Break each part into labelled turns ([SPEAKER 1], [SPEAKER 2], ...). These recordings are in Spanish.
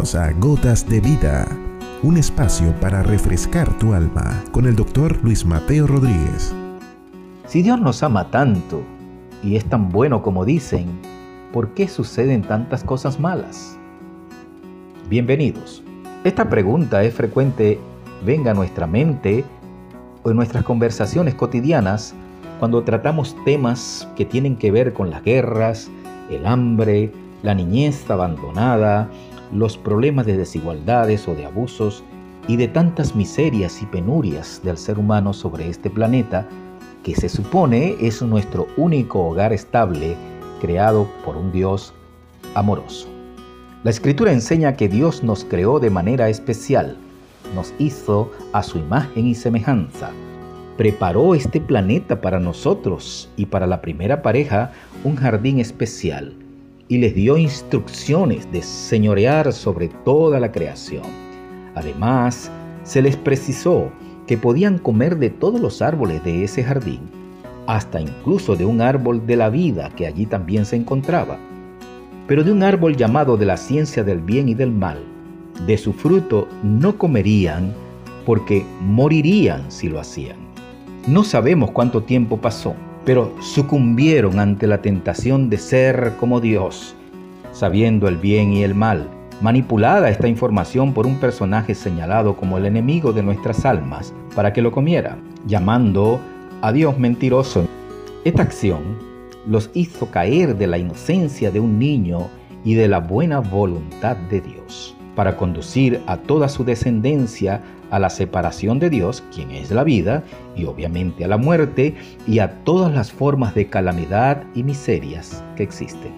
[SPEAKER 1] A Gotas de Vida, un espacio para refrescar tu alma con el doctor Luis Mateo Rodríguez.
[SPEAKER 2] Si Dios nos ama tanto y es tan bueno como dicen, ¿por qué suceden tantas cosas malas? Bienvenidos. Esta pregunta es frecuente, venga a nuestra mente o en nuestras conversaciones cotidianas cuando tratamos temas que tienen que ver con las guerras, el hambre, la niñez abandonada, los problemas de desigualdades o de abusos y de tantas miserias y penurias del ser humano sobre este planeta que se supone es nuestro único hogar estable creado por un Dios amoroso. La escritura enseña que Dios nos creó de manera especial, nos hizo a su imagen y semejanza, preparó este planeta para nosotros y para la primera pareja un jardín especial y les dio instrucciones de señorear sobre toda la creación. Además, se les precisó que podían comer de todos los árboles de ese jardín, hasta incluso de un árbol de la vida que allí también se encontraba, pero de un árbol llamado de la ciencia del bien y del mal. De su fruto no comerían porque morirían si lo hacían. No sabemos cuánto tiempo pasó, pero sucumbieron ante la tentación de ser como Dios, sabiendo el bien y el mal. Manipulada esta información por un personaje señalado como el enemigo de nuestras almas para que lo comiera, llamando a Dios mentiroso. Esta acción los hizo caer de la inocencia de un niño y de la buena voluntad de Dios, para conducir a toda su descendencia a la separación de Dios, quien es la vida, y obviamente a la muerte, y a todas las formas de calamidad y miserias que existen.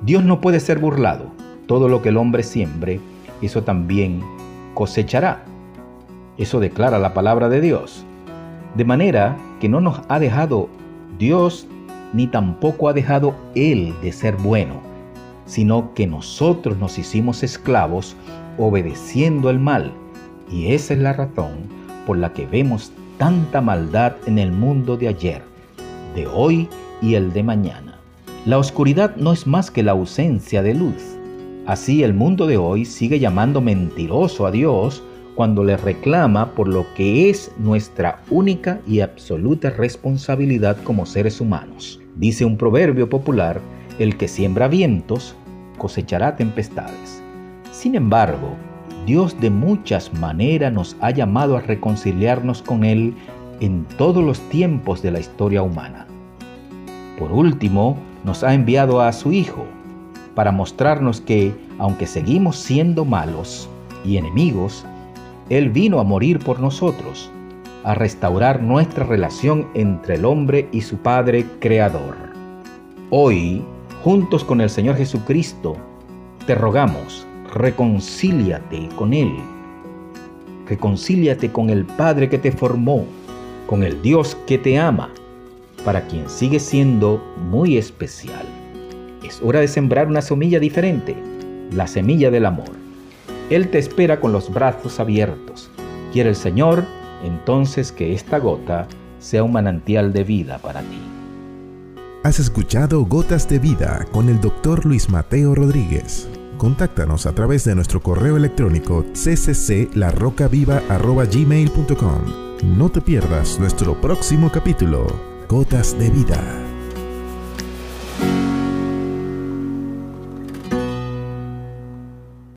[SPEAKER 2] Dios no puede ser burlado. Todo lo que el hombre siembre, eso también cosechará. Eso declara la palabra de Dios. De manera que no nos ha dejado Dios ni tampoco ha dejado Él de ser bueno, sino que nosotros nos hicimos esclavos obedeciendo el mal y esa es la razón por la que vemos tanta maldad en el mundo de ayer, de hoy y el de mañana. La oscuridad no es más que la ausencia de luz. Así el mundo de hoy sigue llamando mentiroso a Dios cuando le reclama por lo que es nuestra única y absoluta responsabilidad como seres humanos. Dice un proverbio popular, el que siembra vientos cosechará tempestades. Sin embargo, Dios de muchas maneras nos ha llamado a reconciliarnos con Él en todos los tiempos de la historia humana. Por último, nos ha enviado a su Hijo para mostrarnos que, aunque seguimos siendo malos y enemigos, Él vino a morir por nosotros, a restaurar nuestra relación entre el hombre y su Padre Creador. Hoy, juntos con el Señor Jesucristo, te rogamos, reconcíliate con Él. Reconcíliate con el Padre que te formó, con el Dios que te ama, para quien sigue siendo muy especial. Es hora de sembrar una semilla diferente, la semilla del amor. Él te espera con los brazos abiertos. Quiere el Señor entonces que esta gota sea un manantial de vida para ti.
[SPEAKER 1] Has escuchado Gotas de Vida con el doctor Luis Mateo Rodríguez. Contáctanos a través de nuestro correo electrónico ccclarrocaviva.gmail.com No te pierdas nuestro próximo capítulo, Gotas de Vida.